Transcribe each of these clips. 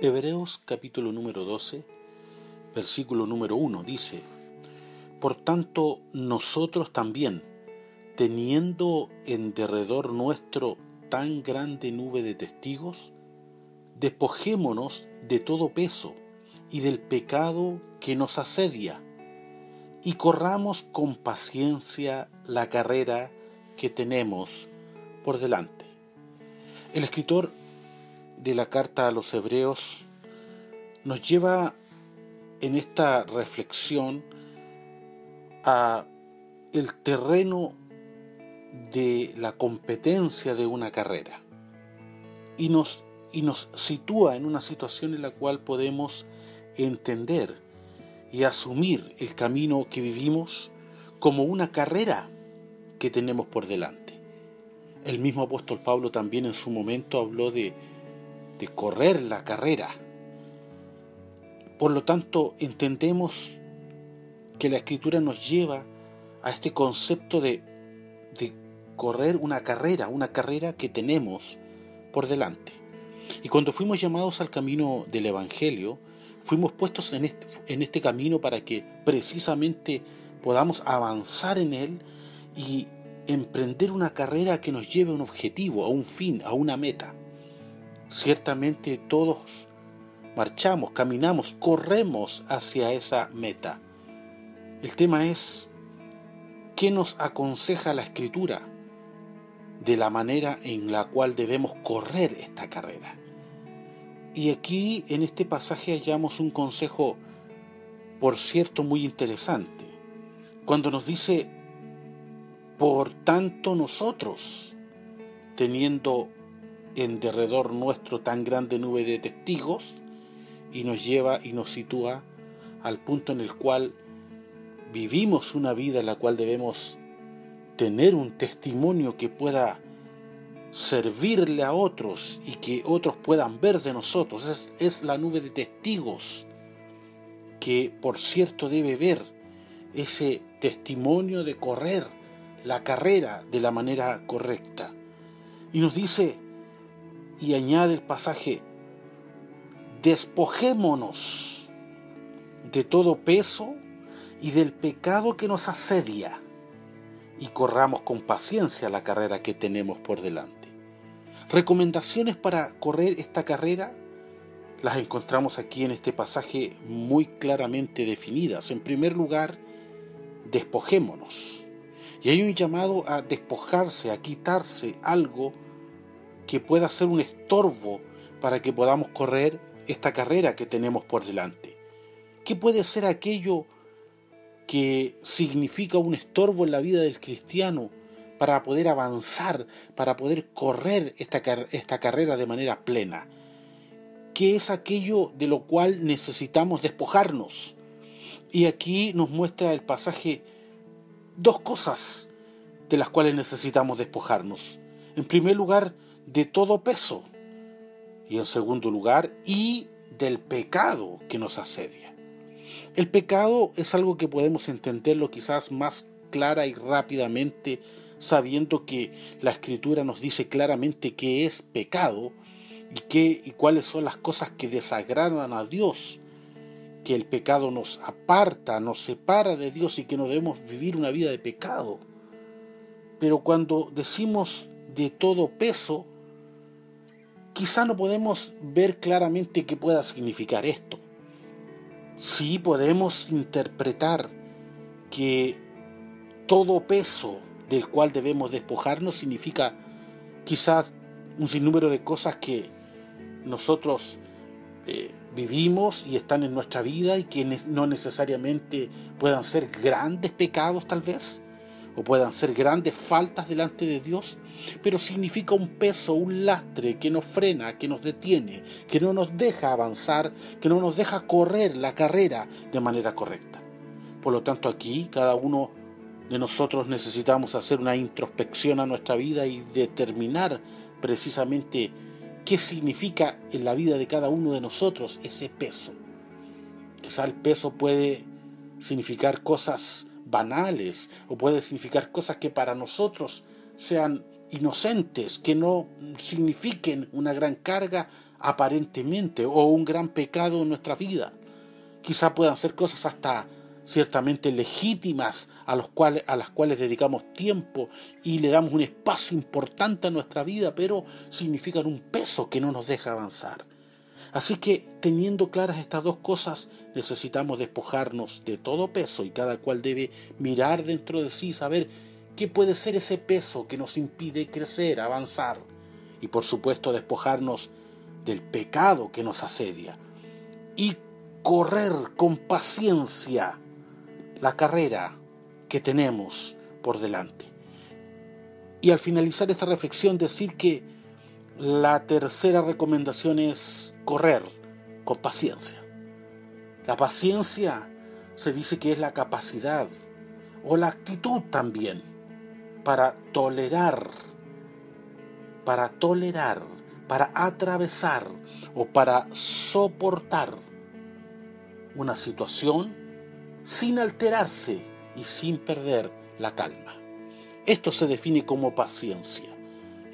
Hebreos capítulo número 12, versículo número 1 dice, Por tanto nosotros también, teniendo en derredor nuestro tan grande nube de testigos, despojémonos de todo peso y del pecado que nos asedia, y corramos con paciencia la carrera que tenemos por delante. El escritor de la carta a los hebreos nos lleva en esta reflexión a el terreno de la competencia de una carrera y nos, y nos sitúa en una situación en la cual podemos entender y asumir el camino que vivimos como una carrera que tenemos por delante. El mismo apóstol Pablo también en su momento habló de de correr la carrera. Por lo tanto, entendemos que la escritura nos lleva a este concepto de, de correr una carrera, una carrera que tenemos por delante. Y cuando fuimos llamados al camino del Evangelio, fuimos puestos en este, en este camino para que precisamente podamos avanzar en él y emprender una carrera que nos lleve a un objetivo, a un fin, a una meta. Ciertamente todos marchamos, caminamos, corremos hacia esa meta. El tema es, ¿qué nos aconseja la escritura de la manera en la cual debemos correr esta carrera? Y aquí en este pasaje hallamos un consejo, por cierto, muy interesante, cuando nos dice, por tanto nosotros, teniendo en derredor nuestro tan grande nube de testigos y nos lleva y nos sitúa al punto en el cual vivimos una vida en la cual debemos tener un testimonio que pueda servirle a otros y que otros puedan ver de nosotros. Es, es la nube de testigos que por cierto debe ver ese testimonio de correr la carrera de la manera correcta. Y nos dice, y añade el pasaje, despojémonos de todo peso y del pecado que nos asedia y corramos con paciencia la carrera que tenemos por delante. Recomendaciones para correr esta carrera las encontramos aquí en este pasaje muy claramente definidas. En primer lugar, despojémonos. Y hay un llamado a despojarse, a quitarse algo que pueda ser un estorbo para que podamos correr esta carrera que tenemos por delante. ¿Qué puede ser aquello que significa un estorbo en la vida del cristiano para poder avanzar, para poder correr esta, esta carrera de manera plena? ¿Qué es aquello de lo cual necesitamos despojarnos? Y aquí nos muestra el pasaje dos cosas de las cuales necesitamos despojarnos. En primer lugar, de todo peso. Y en segundo lugar, y del pecado que nos asedia. El pecado es algo que podemos entenderlo quizás más clara y rápidamente sabiendo que la escritura nos dice claramente qué es pecado y, qué, y cuáles son las cosas que desagradan a Dios, que el pecado nos aparta, nos separa de Dios y que no debemos vivir una vida de pecado. Pero cuando decimos de todo peso, quizá no podemos ver claramente qué pueda significar esto. Sí podemos interpretar que todo peso del cual debemos despojarnos significa quizás un sinnúmero de cosas que nosotros eh, vivimos y están en nuestra vida y que no necesariamente puedan ser grandes pecados tal vez, o puedan ser grandes faltas delante de Dios, pero significa un peso, un lastre que nos frena, que nos detiene, que no nos deja avanzar, que no nos deja correr la carrera de manera correcta. Por lo tanto, aquí cada uno de nosotros necesitamos hacer una introspección a nuestra vida y determinar precisamente qué significa en la vida de cada uno de nosotros ese peso. Quizá el peso puede significar cosas banales o puede significar cosas que para nosotros sean inocentes, que no signifiquen una gran carga aparentemente o un gran pecado en nuestra vida. Quizá puedan ser cosas hasta ciertamente legítimas a, los cuales, a las cuales dedicamos tiempo y le damos un espacio importante a nuestra vida, pero significan un peso que no nos deja avanzar. Así que teniendo claras estas dos cosas, necesitamos despojarnos de todo peso y cada cual debe mirar dentro de sí, saber qué puede ser ese peso que nos impide crecer, avanzar y por supuesto despojarnos del pecado que nos asedia y correr con paciencia la carrera que tenemos por delante. Y al finalizar esta reflexión decir que la tercera recomendación es correr con paciencia. La paciencia se dice que es la capacidad o la actitud también para tolerar, para tolerar, para atravesar o para soportar una situación sin alterarse y sin perder la calma. Esto se define como paciencia.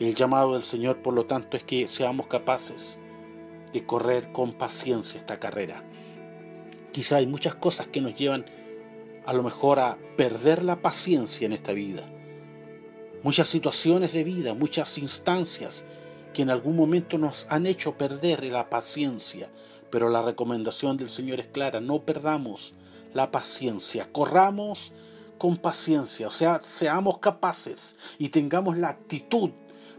El llamado del Señor, por lo tanto, es que seamos capaces de correr con paciencia esta carrera. Quizá hay muchas cosas que nos llevan a lo mejor a perder la paciencia en esta vida. Muchas situaciones de vida, muchas instancias que en algún momento nos han hecho perder la paciencia. Pero la recomendación del Señor es clara, no perdamos la paciencia, corramos con paciencia, o sea, seamos capaces y tengamos la actitud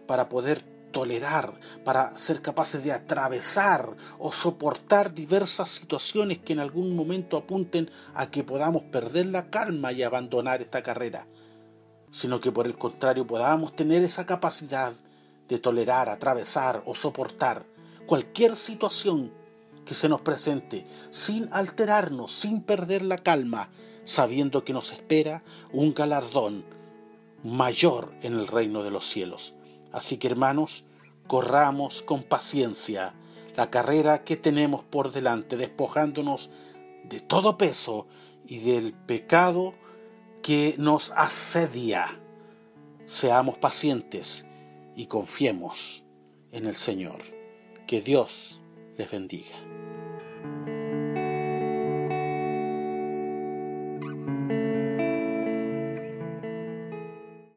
para poder tolerar, para ser capaces de atravesar o soportar diversas situaciones que en algún momento apunten a que podamos perder la calma y abandonar esta carrera, sino que por el contrario podamos tener esa capacidad de tolerar, atravesar o soportar cualquier situación que se nos presente, sin alterarnos, sin perder la calma, sabiendo que nos espera un galardón mayor en el reino de los cielos. Así que hermanos, corramos con paciencia la carrera que tenemos por delante, despojándonos de todo peso y del pecado que nos asedia. Seamos pacientes y confiemos en el Señor. Que Dios les bendiga.